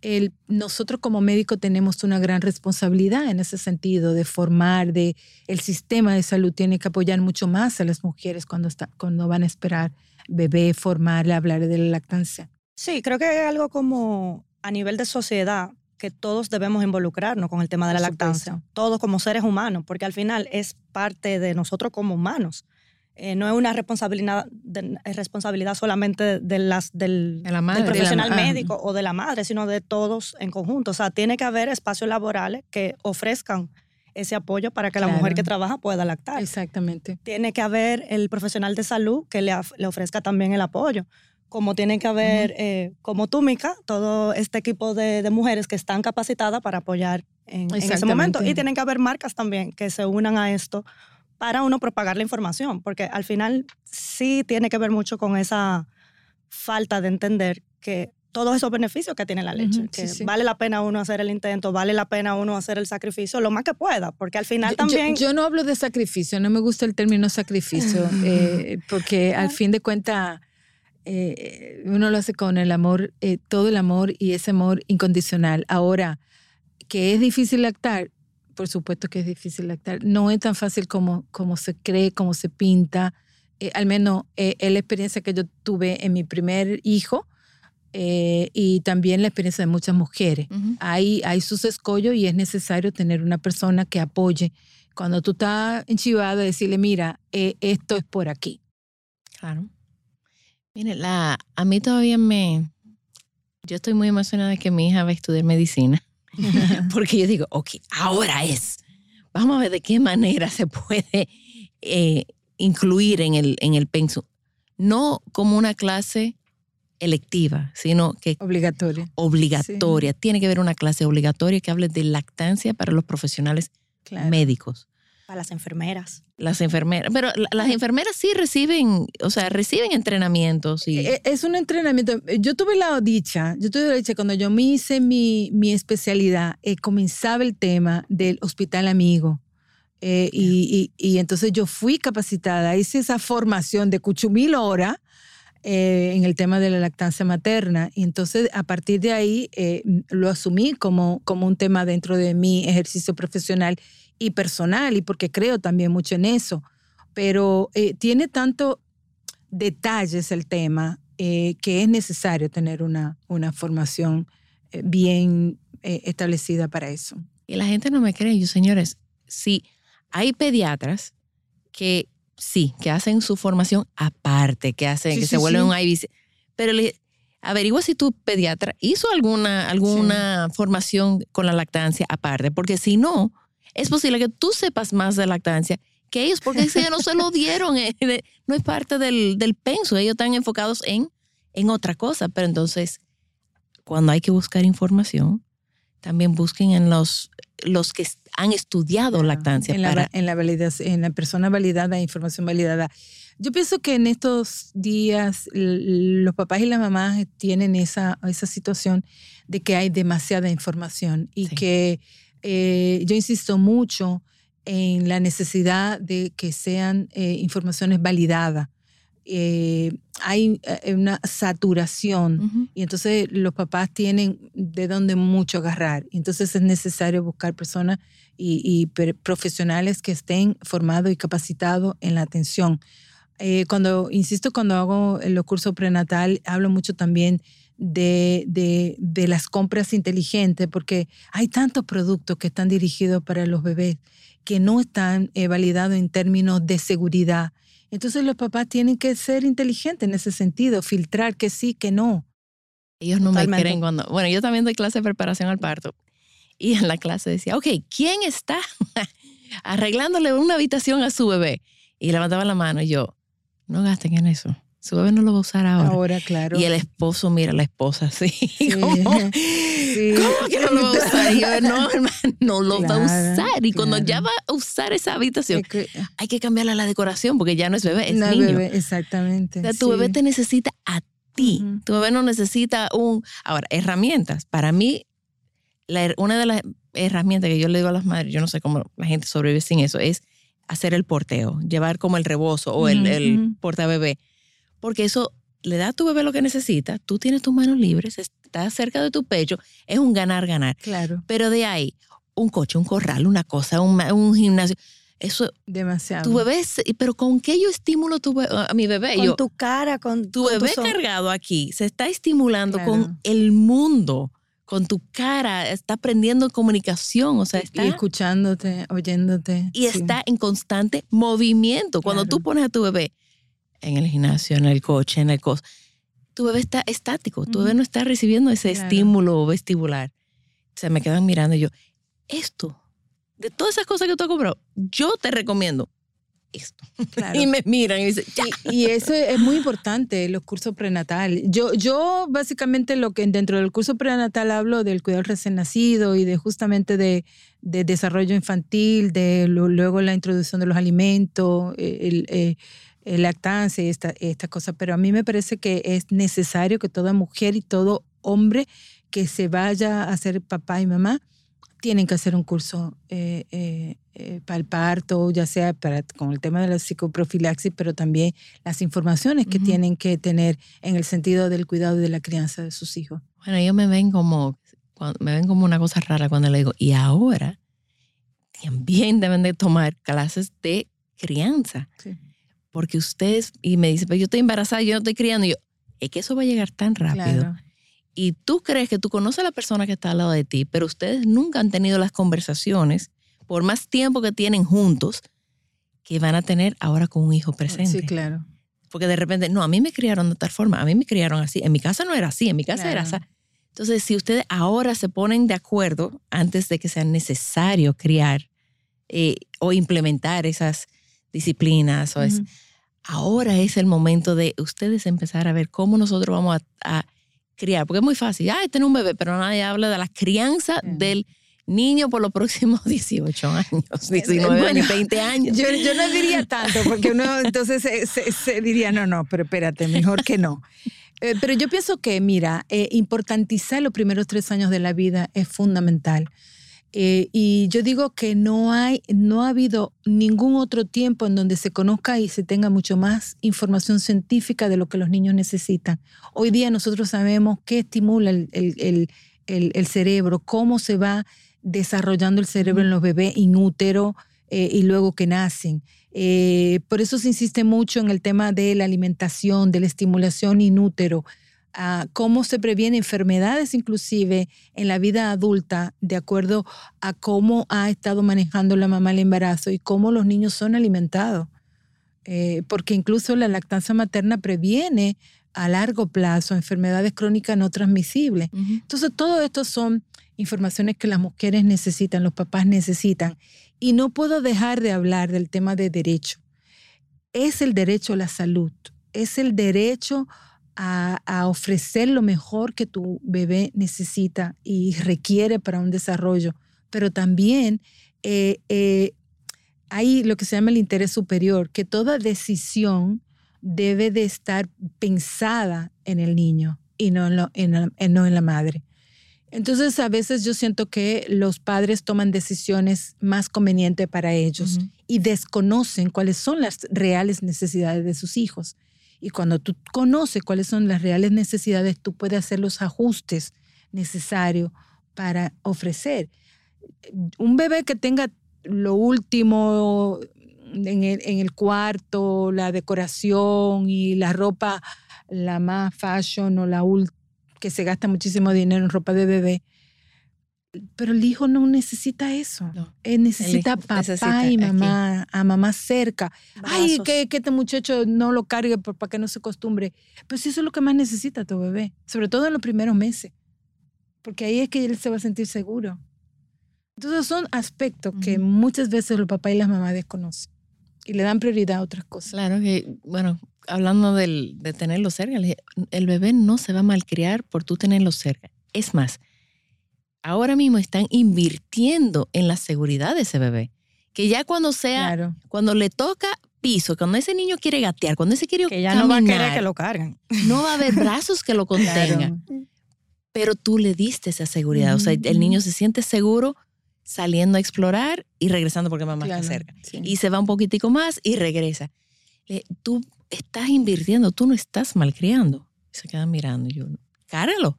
el, nosotros como médicos tenemos una gran responsabilidad en ese sentido de formar, de el sistema de salud tiene que apoyar mucho más a las mujeres cuando, está, cuando van a esperar bebé, formarle, hablar de la lactancia. Sí, creo que es algo como a nivel de sociedad que todos debemos involucrarnos con el tema de la lactancia, todos como seres humanos, porque al final es parte de nosotros como humanos. Eh, no es una responsabilidad, responsabilidad solamente de las, del, profesional médico o de la madre, sino de todos en conjunto. O sea, tiene que haber espacios laborales que ofrezcan ese apoyo para que la mujer que trabaja pueda lactar. Exactamente. Tiene que haber el profesional de salud que le, le ofrezca también el apoyo como tiene que haber, eh, como tú, Mica, todo este equipo de, mujeres que están capacitadas para apoyar en, ese momento. Y tienen que haber marcas también que se unan a esto para uno propagar la información, porque al final sí tiene que ver mucho con esa falta de entender que todos esos beneficios que tiene la leche, que vale la pena uno hacer el intento, vale la pena uno hacer el sacrificio, lo más que pueda, porque al final también... Yo, no hablo de sacrificio, no me gusta el término sacrificio, eh, porque al fin de cuentas eh, uno lo hace con el amor, eh, todo el amor y ese amor incondicional. Ahora, que es difícil lactar, por supuesto que es difícil lactar. No es tan fácil como, como se cree, como se pinta. Eh, al menos es la experiencia que yo tuve en mi primer hijo y también la experiencia de muchas mujeres. hay, hay sus escollos y es necesario tener una persona que apoye. Cuando tú estás enchivado, decirle, mira, esto es por aquí. Claro. Mire, la, a mí todavía me... Yo estoy muy emocionada de que mi hija va a estudiar medicina. Porque yo digo, ok, ahora es. Vamos a ver de qué manera se puede eh, incluir en el, en el pensum. No como una clase electiva, sino que... Obligatoria. Obligatoria. Tiene que haber una clase obligatoria que hable de lactancia para los profesionales médicos. Para las enfermeras. Las enfermeras, pero las enfermeras sí reciben, o sea, reciben entrenamientos. Y... E, e, es un entrenamiento. Yo tuve la dicha, yo tuve la dicha cuando yo me hice mi, mi especialidad, eh, comenzaba el tema del hospital amigo. Eh, y, y, entonces yo fui capacitada, hice esa formación de cuchumil horas eh, en el tema de la lactancia materna. Y entonces a partir de ahí lo asumí como, como un tema dentro de mi ejercicio profesional y personal y porque creo también mucho en eso, pero eh, tiene tanto detalles el tema eh, que es necesario tener una, una formación eh, bien establecida para eso. Y la gente no me cree, yo señores, sí, hay pediatras que sí, que hacen su formación aparte, que hacen, que se vuelven un IBC, pero le, averigua si tu pediatra hizo alguna, alguna formación con la lactancia aparte, porque si no, es posible que tú sepas más de lactancia que ellos, porque ellos no se lo dieron, eh, no es parte del, del penso, ellos están enfocados en, en otra cosa, pero entonces, cuando hay que buscar información, también busquen en los, los que han estudiado lactancia. En la, en, la validación, en la persona validada, información validada. Yo pienso que en estos días los papás y las mamás tienen esa, esa situación de que hay demasiada información y que eh, yo insisto mucho en la necesidad de que sean eh, informaciones validadas. Eh, hay una saturación y entonces los papás tienen de dónde mucho agarrar. Entonces es necesario buscar personas y, profesionales que estén formados y capacitados en la atención. cuando, insisto, cuando hago los cursos prenatal, hablo mucho también de, de, de, las compras inteligentes, porque hay tantos productos que están dirigidos para los bebés que no están eh, validados en términos de seguridad. Entonces los papás tienen que ser inteligentes en ese sentido, filtrar que sí, que no. Ellos no me creen cuando... Bueno, yo también doy clase de preparación al parto. Y en la clase decía, ok, ¿quién está arreglándole una habitación a su bebé? Y levantaba la mano y yo, no gasten en eso. Su bebé no lo va a usar ahora. Ahora, claro. Y el esposo mira a la esposa así. ¿Cómo? Sí. ¿Cómo que no lo va a usar? Y yo, no, hermano, no lo va a usar. Y cuando ya va a usar esa habitación, Es que- hay que cambiarle la decoración porque ya no es bebé, es No, niño. bebé, exactamente. O sea, tu sí. bebé te necesita a ti. Tu bebé no necesita un... Ahora, herramientas. Para mí, la una de las herramientas que yo le digo a las madres, yo no sé cómo la gente sobrevive sin eso, es hacer el porteo, llevar como el rebozo o el, Ujú, el ujú. portabebé. Porque eso le da a tu bebé lo que necesita, tú tienes tus manos libres, está cerca de tu pecho, es un ganar-ganar. Claro, Pero de ahí, un coche, un corral, una cosa, un, gimnasio, eso, demasiado. tu bebé, es- pero ¿con qué yo estimulo tu bebé- a mi bebé? Con yo, tu cara, con tu con bebé son- cargado aquí se está estimulando Claro. con el mundo, con tu cara, está aprendiendo comunicación, o sea, está Y escuchándote, oyéndote. y sí. está en constante movimiento. Cuando tú pones a tu bebé en el gimnasio, en el coche, en el cos, tu bebé está estático, tu bebé no está recibiendo ese Claro. estímulo vestibular. Se me quedan mirando y yo, esto, de todas esas cosas que tú has comprado, yo te recomiendo esto. Claro. Y me miran y dicen, ya. Y, y eso es muy importante, los cursos prenatal. Yo, yo básicamente lo que dentro del curso prenatal hablo del cuidado recién nacido y de justamente de, de desarrollo infantil, de lo- luego la introducción de los alimentos, eh, el, eh, el lactancia y esta- estas cosas. Pero a mí me parece que es necesario que toda mujer y todo hombre que se vaya a ser papá y mamá tienen que hacer un curso eh, eh, eh, para el parto, ya sea para, con el tema de la psicoprofilaxis, pero también las informaciones que Ujú. tienen que tener en el sentido del cuidado de la crianza de sus hijos. Bueno, ellos me ven como, me ven como una cosa rara cuando le digo, y ahora también deben de tomar clases de crianza. Sí. Porque ustedes, y me dicen, pero yo estoy embarazada, yo no estoy criando. Y yo, es que eso va a llegar tan rápido. Claro. Y tú crees que tú conoces a la persona que está al lado de ti, pero ustedes nunca han tenido las conversaciones, por más tiempo que tienen juntos, que van a tener ahora con un hijo presente. Sí, claro. Porque de repente, no, a mí me criaron de tal forma, a mí me criaron así. En mi casa no era así, en mi casa era así. Entonces, si ustedes ahora se ponen de acuerdo antes de que sea necesario criar eh, o implementar esas disciplinas, o es, Ujú. ahora es el momento de ustedes empezar a ver cómo nosotros vamos a, a criar. Porque es muy fácil, ay, tener un bebé, pero nadie habla de la crianza Ujú. del niño por los próximos 18 años, 19 Bueno, años, 20 años. Yo, yo no diría tanto, porque uno entonces se, se- se diría, no, no, pero espérate, mejor que no. Eh, pero yo pienso que, mira, eh, importantizar los primeros tres años de la vida es fundamental. Eh, y yo digo que no hay, no ha habido ningún otro tiempo en donde se conozca y se tenga mucho más información científica de lo que los niños necesitan. Hoy día nosotros sabemos qué estimula el, el- el- el- cerebro, cómo se va desarrollando el cerebro en los bebés inútero eh, y luego que nacen. Eh, por eso se insiste mucho en el tema de la alimentación, de la estimulación inútero, a cómo se previene enfermedades inclusive en la vida adulta de acuerdo a cómo ha estado manejando la mamá el embarazo y cómo los niños son alimentados. Eh, porque incluso la lactancia materna previene a largo plazo enfermedades crónicas no transmisibles. Ujú. Entonces, todo esto son informaciones que las mujeres necesitan, los papás necesitan. Y no puedo dejar de hablar del tema de derecho. Es el derecho a la salud, es el derecho a, a ofrecer lo mejor que tu bebé necesita y requiere para un desarrollo, pero también eh, eh, hay lo que se llama el interés superior, que toda decisión debe de estar pensada en el niño y no en, lo- en la- en- no en la madre. Entonces, a veces yo siento que los padres toman decisiones más convenientes para ellos y desconocen cuáles son las reales necesidades de sus hijos. Y cuando tú conoces cuáles son las reales necesidades, tú puedes hacer los ajustes necesarios para ofrecer. Un bebé que tenga lo último en el, en el cuarto, la decoración y la ropa, la más fashion o la ul- que se gasta muchísimo dinero en ropa de bebé. Pero el hijo no necesita eso. No. Él necesita papá necesita y aquí. mamá, a mamá cerca. Ay, Brazos. que, que este muchacho no lo cargue para que no se acostumbre. Pues eso es lo que más necesita tu bebé, sobre todo en los primeros meses, porque ahí es que él se va a sentir seguro. Entonces son aspectos que muchas veces los papás y las mamás desconocen. y le dan prioridad a otras cosas. Claro que, bueno, hablando del, de tenerlo cerca, el bebé no se va a malcriar por tú tenerlo cerca. Es más, ahora mismo están invirtiendo en la seguridad de ese bebé. Que ya cuando sea, cuando le toca piso, cuando ese niño quiere gatear, cuando ese quiere que ya no va a querer que lo carguen. No va a haber brazos que lo contengan. Pero tú le diste esa seguridad. O sea, el niño se siente seguro saliendo a explorar y regresando porque mamá está cerca. Y se va un poquitico más y regresa. tú estás invirtiendo, tú no estás malcriando. Se quedan mirando. Yo, cárgalo,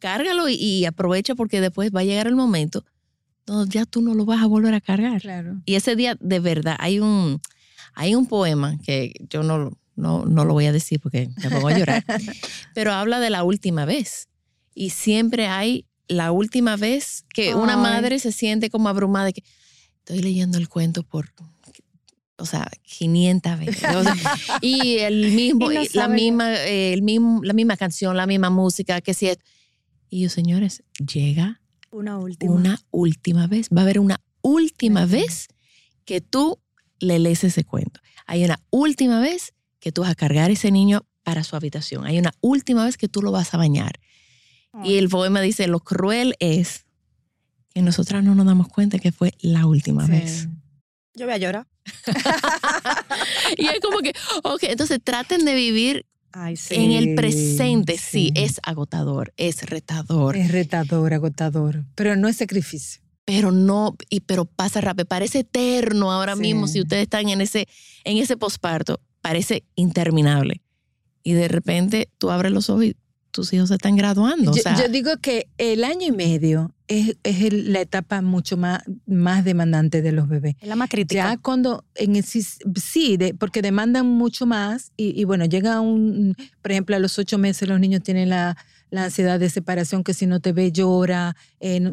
cárgalo y, aprovecha porque después va a llegar el momento donde ya tú no lo vas a volver a cargar. Claro. Y ese día, de verdad, hay un, hay un poema que yo no, no, no lo voy a decir porque me pongo a llorar, pero habla de la última vez. Y siempre hay la última vez que una madre se siente como abrumada de que estoy leyendo el cuento por o sea, 500 veces. y el mismo, la misma, el mismo, la misma canción, la misma música, que si es. Y yo, señores, llega una última. Una última vez. Va a haber una última vez que tú le lees ese cuento. Hay una última vez que tú vas a cargar ese niño para su habitación. Hay una última vez que tú lo vas a bañar. Y el poema dice, lo cruel es que nosotras no nos damos cuenta que fue la última vez. Yo voy a llorar. y es como que, ok, entonces traten de vivir en el presente. Sí. es agotador, es retador. Es retador, agotador, pero no es sacrificio. Pero no, y, pero pasa rápido, parece eterno ahora mismo si ustedes están en ese, en ese posparto, parece interminable. Y de repente tú abres los ojos y tus hijos se están graduando. Yo, digo que el año y medio es, la etapa mucho más, más demandante de los bebés. Es la más crítica. Ya cuando, en sí, porque demandan mucho más y, bueno, llega un, por ejemplo, a los ocho meses los niños tienen la, ansiedad de separación, que si no te ve llora,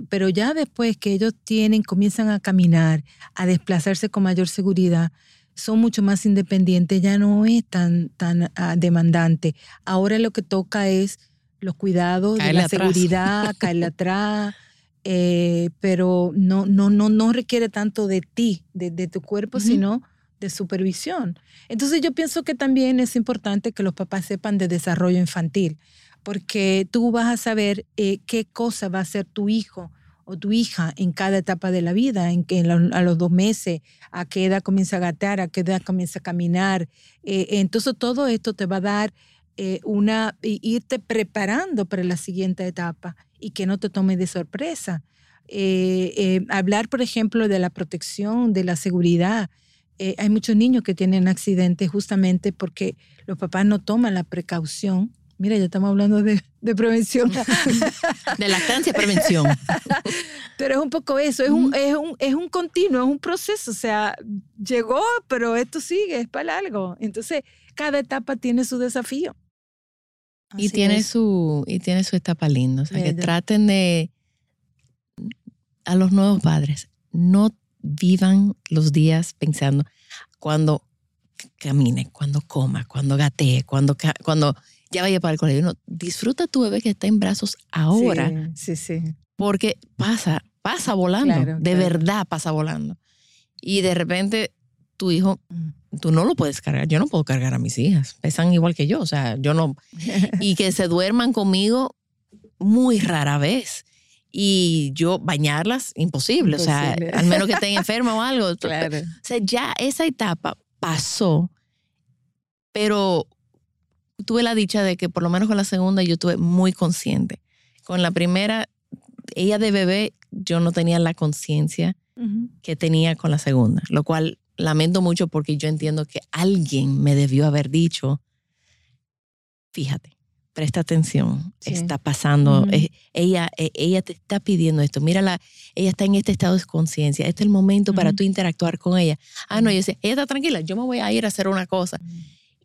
pero ya después que ellos tienen, comienzan a caminar, a desplazarse con mayor seguridad, son mucho más independientes, ya no es tan, tan ah, demandante. Ahora lo que toca es los cuidados, la seguridad, caerle atrás, eh, pero no, no, no, no requiere tanto de ti, de, tu cuerpo, sino de supervisión. Entonces yo pienso que también es importante que los papás sepan de desarrollo infantil, porque tú vas a saber eh, qué cosa va a hacer tu hijo o tu hija en cada etapa de la vida, en que a los dos meses, a qué edad comienza a gatear, a qué edad comienza a caminar. Eh, entonces todo esto te va a dar eh, una, irte preparando para la siguiente etapa y que no te tome de sorpresa. Eh, hablar, por ejemplo, de la protección, de la seguridad. hay muchos niños que tienen accidentes justamente porque los papás no toman la precaución Mira, ya estamos hablando de, prevención. de lactancia prevención. Pero es un poco eso, es un, es, un, es un continuo, es un proceso. O sea, llegó, pero esto sigue, es para algo. Entonces, cada etapa tiene su desafío. y tiene, su, y tiene su etapa linda. O sea, que traten de, a los nuevos padres, no vivan los días pensando cuando camine, cuando coma, cuando gatee, cuando, cuando ya vaya para el colegio. No, disfruta tu bebé que está en brazos ahora. Sí, sí. Porque pasa, pasa volando. de verdad pasa volando. Y de repente tu hijo, mm. tú no lo puedes cargar. Yo no puedo cargar a mis hijas. Pesan igual que yo. O sea, yo no. y que se duerman conmigo muy rara vez. Y yo bañarlas, imposible. O sea, al menos que estén enferma o algo. Claro. O sea, ya esa etapa pasó. Pero tuve la dicha de que por lo menos con la segunda yo estuve muy consciente. Con la primera, ella de bebé, yo no tenía la conciencia que tenía con la segunda, lo cual lamento mucho porque yo entiendo que alguien me debió haber dicho, fíjate, presta atención, está pasando, eh, ella, eh, ella te está pidiendo esto, mírala, ella está en este estado de conciencia, este es el momento para tú interactuar con ella. Ah, no, yo sé, ella está tranquila, yo me voy a ir a hacer una cosa.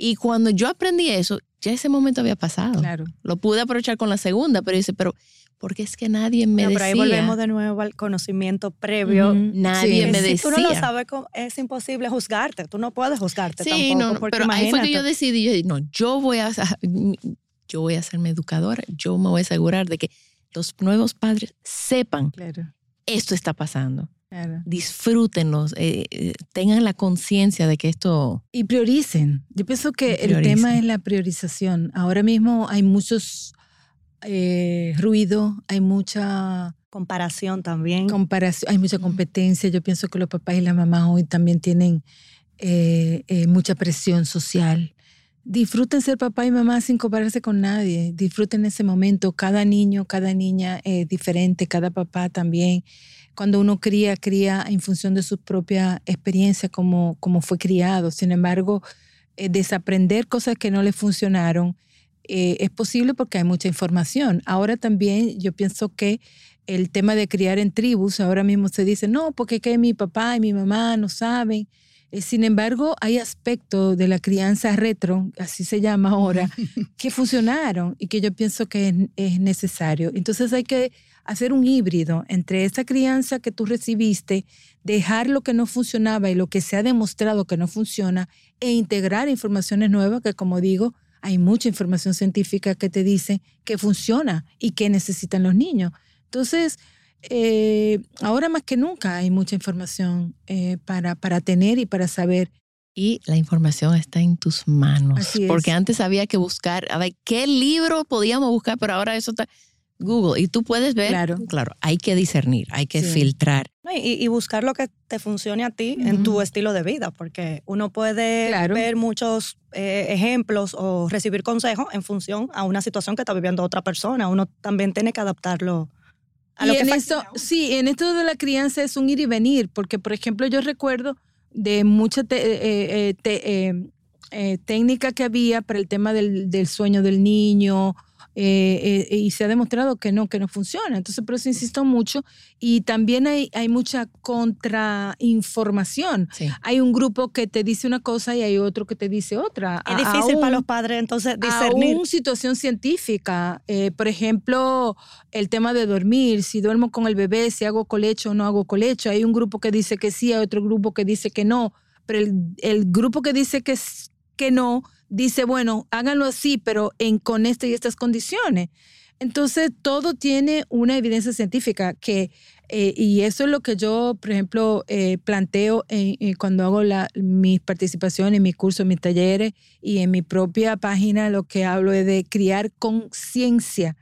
Y cuando yo aprendí eso, ya ese momento había pasado. Claro. Lo pude aprovechar con la segunda, pero dice, pero porque es que nadie me decía. Pero ahí volvemos de nuevo al conocimiento previo. Nadie me decía. Si tú no lo sabes, es imposible juzgarte. Tú no puedes juzgarte sí, tampoco. No, pero ahí fue que yo decidí, yo dije, no, yo voy a, yo voy a hacerme educadora. Yo me voy a asegurar de que los nuevos padres sepan claro. esto está pasando. Disfrútenlos, eh, eh, tengan la conciencia de que esto... Y prioricen. Yo pienso que el tema es la priorización. Ahora mismo hay muchos eh, ruido, hay mucha... Comparación también. Comparación, hay mucha competencia. Yo pienso que los papás y las mamás hoy también tienen mucha presión social. Disfruten ser papá y mamá sin compararse con nadie. Disfruten ese momento. Cada niño, cada niña es diferente, cada papá también cuando uno cría, cría en función de su propia experiencia, como, como fue criado. Sin embargo, eh, desaprender cosas que no le funcionaron eh, es posible porque hay mucha información. Ahora también yo pienso que el tema de criar en tribus, ahora mismo se dice, no, porque que mi papá y mi mamá no saben. Eh, sin embargo, hay aspectos de la crianza retro, así se llama ahora, que funcionaron y que yo pienso que es, es necesario. Entonces hay que hacer un híbrido entre esa crianza que tú recibiste, dejar lo que no funcionaba y lo que se ha demostrado que no funciona e integrar informaciones nuevas que, como digo, hay mucha información científica que te dice que funciona y que necesitan los niños. Entonces, eh, ahora más que nunca hay mucha información eh, para, para tener y para saber. Y la información está en tus manos. Porque antes había que buscar, a ver, ¿qué libro podíamos buscar? Pero ahora eso está Google. Y tú puedes ver, claro, claro hay que discernir, hay que filtrar. Y, buscar lo que te funcione a ti en tu estilo de vida, porque uno puede ver muchos eh, ejemplos o recibir consejos en función a una situación que está viviendo otra persona. Uno también tiene que adaptarlo a lo que en esto, Sí, en esto de la crianza es un ir y venir, porque por ejemplo yo recuerdo de mucha eh, eh, técnica que había para el tema del, del sueño del niño eh, eh, y se ha demostrado que no, que no funciona. Entonces, por eso insisto mucho. Y también hay, hay mucha contrainformación. Hay un grupo que te dice una cosa y hay otro que te dice otra. Es difícil para los padres entonces discernir. Aún situación científica. Eh, por ejemplo, el tema de dormir. Si duermo con el bebé, si hago colecho o no hago colecho. Hay un grupo que dice que sí, hay otro grupo que dice que no. Pero el, el grupo que dice que, que no dice, bueno, háganlo así, pero en, con estas y estas condiciones. Entonces, todo tiene una evidencia científica que, eh, y eso es lo que yo, por ejemplo, eh, planteo cuando hago mis participaciones mis cursos, mis talleres y en mi propia página, lo que hablo es de criar conciencia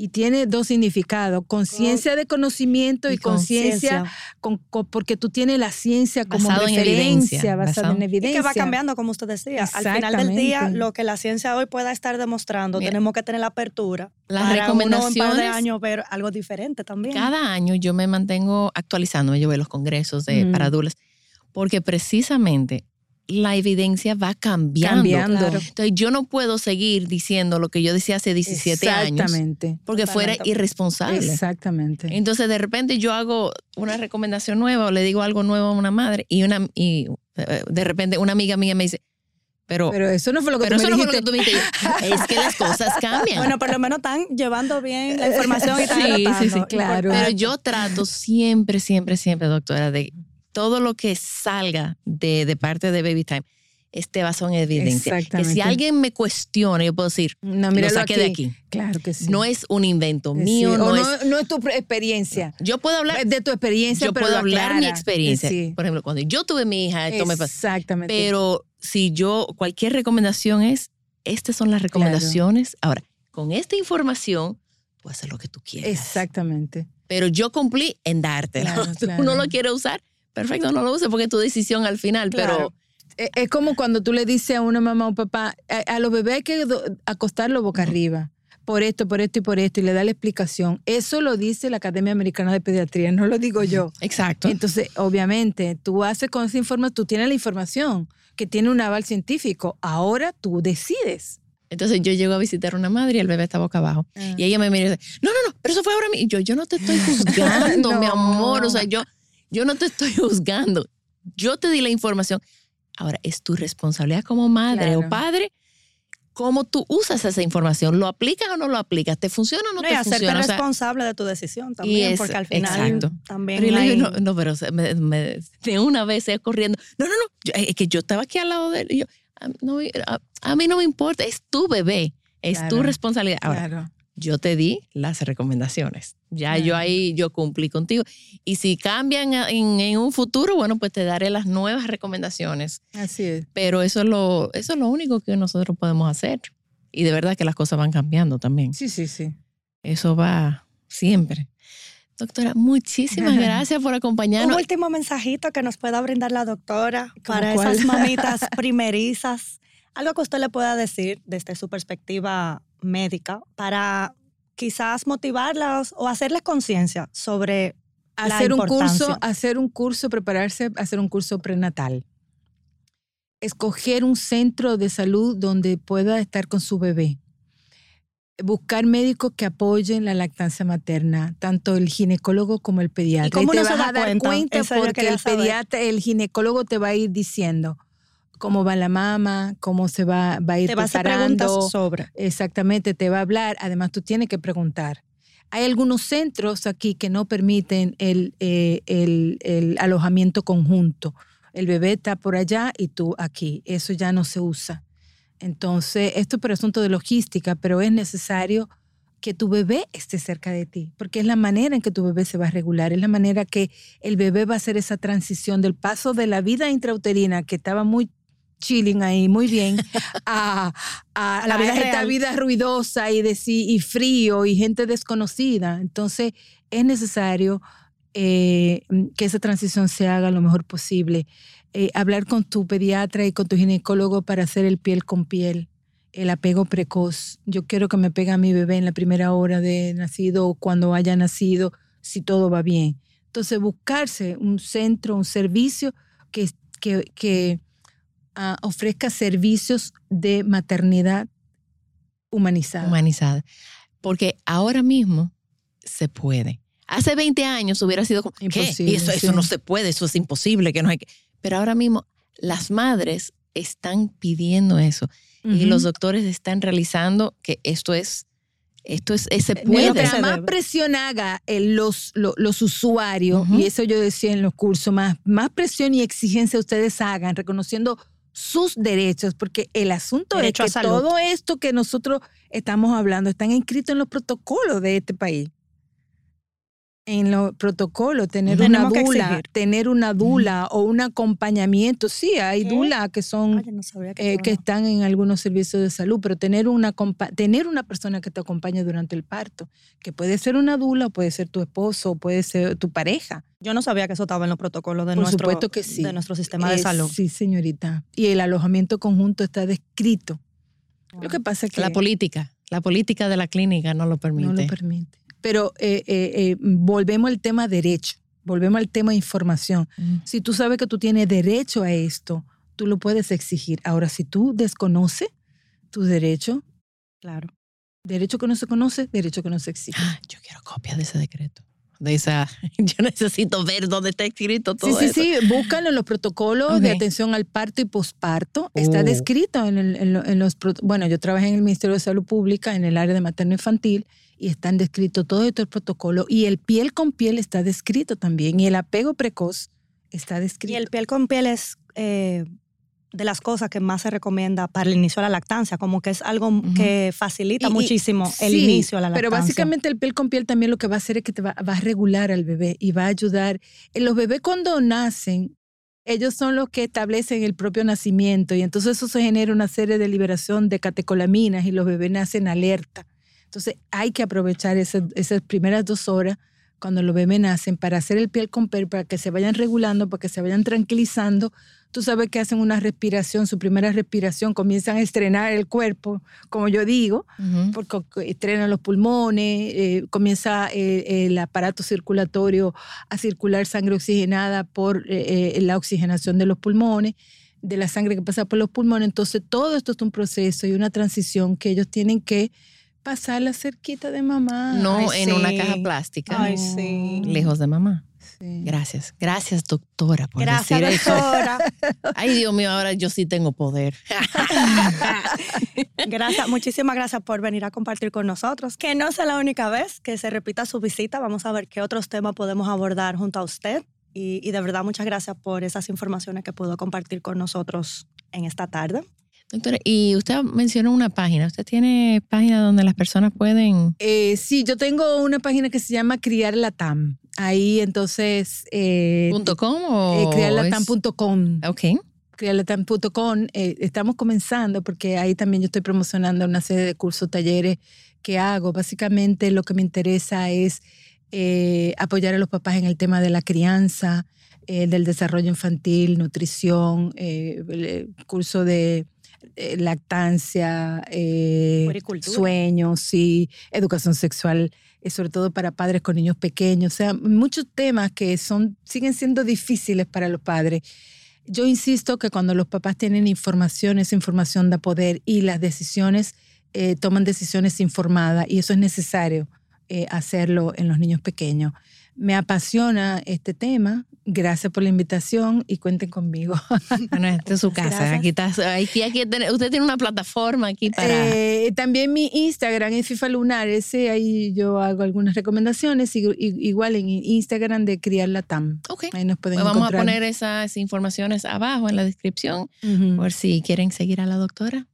y tiene dos significados, conciencia de conocimiento y, conciencia porque tú tienes la ciencia como referencia, basada en evidencia. Y que va cambiando, como usted decía. Al final del día, lo que la ciencia hoy pueda estar demostrando, tenemos que tener la apertura las para recomendaciones, uno en par de años ver algo diferente también. Cada año yo me mantengo actualizando, yo veo los congresos de, para adultos, porque precisamente la evidencia va cambiando. Entonces yo no puedo seguir diciendo lo que yo decía hace 17 años. Porque fuera irresponsable. Exactamente. Entonces de repente yo hago una recomendación nueva o le digo algo nuevo a una madre y, una, y eh, de repente una amiga mía me dice, pero, pero, eso no fue lo que tú me dijiste. No es que las cosas cambian. Bueno, por lo menos están llevando bien la información y están Sí, sí, sí, claro. Pero yo trato siempre, siempre, siempre, doctora, de todo lo que salga de, de parte de Baby Time esté basado en evidencia. Que si alguien me cuestiona, yo puedo decir, no, lo saqué de aquí. Claro que sí. No es un invento mío. No, es, no, es, tu experiencia. Yo puedo hablar de tu experiencia, yo puedo hablar mi experiencia. Por ejemplo, cuando yo tuve mi hija, esto me pasó. Exactamente. Pero si yo, cualquier recomendación es, estas son las recomendaciones. Ahora, con esta información, puedes hacer lo que tú quieras. Exactamente. Pero yo cumplí en dártela. Claro, no lo quieres usar, perfecto, no lo uses porque es tu decisión al final, pero... E, es como cuando tú le dices a una mamá o papá, a, los bebés hay que acostarlo boca arriba, por esto, por esto y por esto, y le da la explicación. Eso lo dice la Academia Americana de Pediatría, no lo digo yo. Exacto. Entonces, obviamente, tú haces con esa información, tú tienes la información que tiene un aval científico, ahora tú decides. Entonces yo llego a visitar a una madre y el bebé está boca abajo. Ah. Y ella me mira y dice, no, no, no, pero eso fue ahora mismo. Y yo, yo no te estoy juzgando, mi amor. O sea, yo, yo no te estoy juzgando. Yo te di la información. Ahora, es tu responsabilidad como madre o padre cómo tú usas esa información. ¿Lo aplicas o no lo aplicas? ¿Te funciona o no, te funciona? Hacerte responsable de tu decisión también, porque al final exacto. también pero no, no, pero me, de una vez es corriendo. No, no, no, es que yo estaba aquí al lado de él. Y yo, a, mí no me importa, es tu bebé, es tu responsabilidad. Ahora, yo te di las recomendaciones. Ya yo ahí, yo cumplí contigo. Y si cambian en, en, un futuro, bueno, pues te daré las nuevas recomendaciones. Así es. Pero eso es lo, eso es lo único que nosotros podemos hacer. Y de verdad que las cosas van cambiando también. Sí, sí, sí. Eso va siempre. Doctora, muchísimas gracias por acompañarnos. Un último mensajito que nos pueda brindar la doctora para esas mamitas primerizas. Algo que usted le pueda decir desde su perspectiva médica para quizás motivarlas o hacerles conciencia sobre hacer la un curso, hacer un curso, prepararse, hacer un curso prenatal. Escoger un centro de salud donde pueda estar con su bebé buscar médicos que apoyen la lactancia materna, tanto el ginecólogo como el pediatra. ¿Y cómo te vas a dar cuenta, porque el pediatra, el ginecólogo te va a ir diciendo cómo va la mama, cómo se va, va a ir te va a hacer preguntas sobre. Exactamente, te va a hablar. Además, tú tienes que preguntar. Hay algunos centros aquí que no permiten el, eh, el, el alojamiento conjunto. El bebé está por allá y tú aquí. Eso ya no se usa. Entonces, esto es por asunto de logística, pero es necesario que tu bebé esté cerca de ti, porque es la manera en que tu bebé se va a regular, es la manera que el bebé va a hacer esa transición del paso de la vida intrauterina, que estaba muy chilling ahí, muy bien, a, la vida esta vida ruidosa y, de, y frío y gente desconocida. Entonces, es necesario eh, que esa transición se haga lo mejor posible. Eh, hablar con tu pediatra y con tu ginecólogo para hacer el piel con piel, el apego precoz. Yo quiero que me pegue a mi bebé en la primera hora de nacido o cuando haya nacido, si todo va bien. Entonces, buscarse un centro, un servicio que, que, que ah, ofrezca servicios de maternidad humanizada. Humanizada. Porque ahora mismo se puede. Hace 20 años hubiera sido como, Imposible, Eso, eso no se puede, eso es imposible, que no hay que... Pero ahora mismo las madres están pidiendo eso y los doctores están realizando que esto es esto es ese eh, puede. Mientras más presión haga los, los, usuarios, y eso yo decía en los cursos, más, más presión y exigencia ustedes hagan, reconociendo sus derechos, porque el asunto es que todo esto que nosotros estamos hablando están inscritos en los protocolos de este país en los protocolos, tener una dula, tener una dula o un acompañamiento. Sí, hay dula que son que, eh, que, están en algunos servicios de salud, pero tener una tener una persona que te acompañe durante el parto, que puede ser una dula, puede ser tu esposo, puede ser tu pareja. Yo no sabía que eso estaba en los protocolos de, nuestro, de nuestro sistema de salud. Sí, señorita. Y el alojamiento conjunto está descrito. Lo que pasa es que la política, la política de la clínica no lo permite. No lo permite. Pero eh, eh, eh, volvemos al tema derecho, volvemos al tema información. Mm. Si tú sabes que tú tienes derecho a esto, tú lo puedes exigir. Ahora, si tú desconoces tu derecho, claro. Derecho que no se conoce, derecho que no se exige. Ah, yo quiero copia de ese decreto de esa, yo necesito ver dónde está escrito todo sí, Sí, sí, búscalo en los protocolos de atención al parto y posparto. Está oh. descrito en, el, en, los, bueno, yo trabajé en el Ministerio de Salud Pública en el área de materno infantil y están descritos todos estos protocolos y el piel con piel está descrito también y el apego precoz está descrito. Y el piel con piel es eh, de las cosas que más se recomienda para el inicio de la lactancia, como que es algo que facilita muchísimo el inicio a la lactancia. Pero básicamente el piel con piel también lo que va a hacer es que te va, va a regular al bebé y va a ayudar. Los bebés cuando nacen, ellos son los que establecen el propio nacimiento y entonces eso se genera una serie de liberación de catecolaminas y los bebés nacen alerta. Entonces hay que aprovechar esas, primeras dos horas cuando los bebés nacen para hacer el piel con piel, para que se vayan regulando, para que se vayan tranquilizando. Tú sabes que hacen una respiración, su primera respiración, comienzan a estrenar el cuerpo, como yo digo, porque estrenan los pulmones, eh, comienza eh, el aparato circulatorio a circular sangre oxigenada por eh, la oxigenación de los pulmones de la sangre que pasa por los pulmones. Entonces, todo esto es un proceso y una transición que ellos tienen que pasarla cerquita de mamá. No en una caja plástica. Ay, sí. Lejos de mamá. Gracias. Gracias, doctora, por Gracias, decir doctora. Ay, Dios mío, ahora yo sí tengo poder. gracias, muchísimas gracias por venir a compartir con nosotros. Que no sea la única vez que se repita su visita. Vamos a ver qué otros temas podemos abordar junto a usted. Y, y de verdad, muchas gracias por esas informaciones que pudo compartir con nosotros en esta tarde. Doctora, y usted mencionó una página. ¿Usted tiene página donde las personas pueden...? Eh, sí, yo tengo una página que se llama Criar Latam. Ahí entonces... Eh, ¿Com o...? Eh, criarlatam.com. Ok. Eh, estamos comenzando porque ahí también yo estoy promocionando una serie de cursos, talleres que hago. Básicamente lo que me interesa es eh, apoyar a los papás en el tema de la crianza, del desarrollo infantil, nutrición, el curso de lactancia, eh, sueños, sí, educación sexual, eh, sobre todo para padres con niños pequeños, o sea, muchos temas que son, siguen siendo difíciles para los padres. Yo insisto que cuando los papás tienen información, esa información da poder y las decisiones toman decisiones informadas y eso es necesario hacerlo en los niños pequeños. Me apasiona este tema. Gracias por la invitación y cuenten conmigo. Bueno, esta es su casa. Aquí está, aquí, aquí, usted tiene una plataforma aquí para. Eh, también mi Instagram es FIFA Lunar. Ese ahí yo hago algunas recomendaciones. Igual en Instagram de Criar Latam. Ok. Ahí nos pueden pues Vamos a poner esas informaciones abajo en la descripción. Por si quieren seguir a la doctora.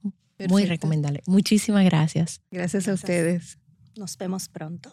Muy recomendable. Muchísimas gracias. Gracias a ustedes. Nos vemos pronto.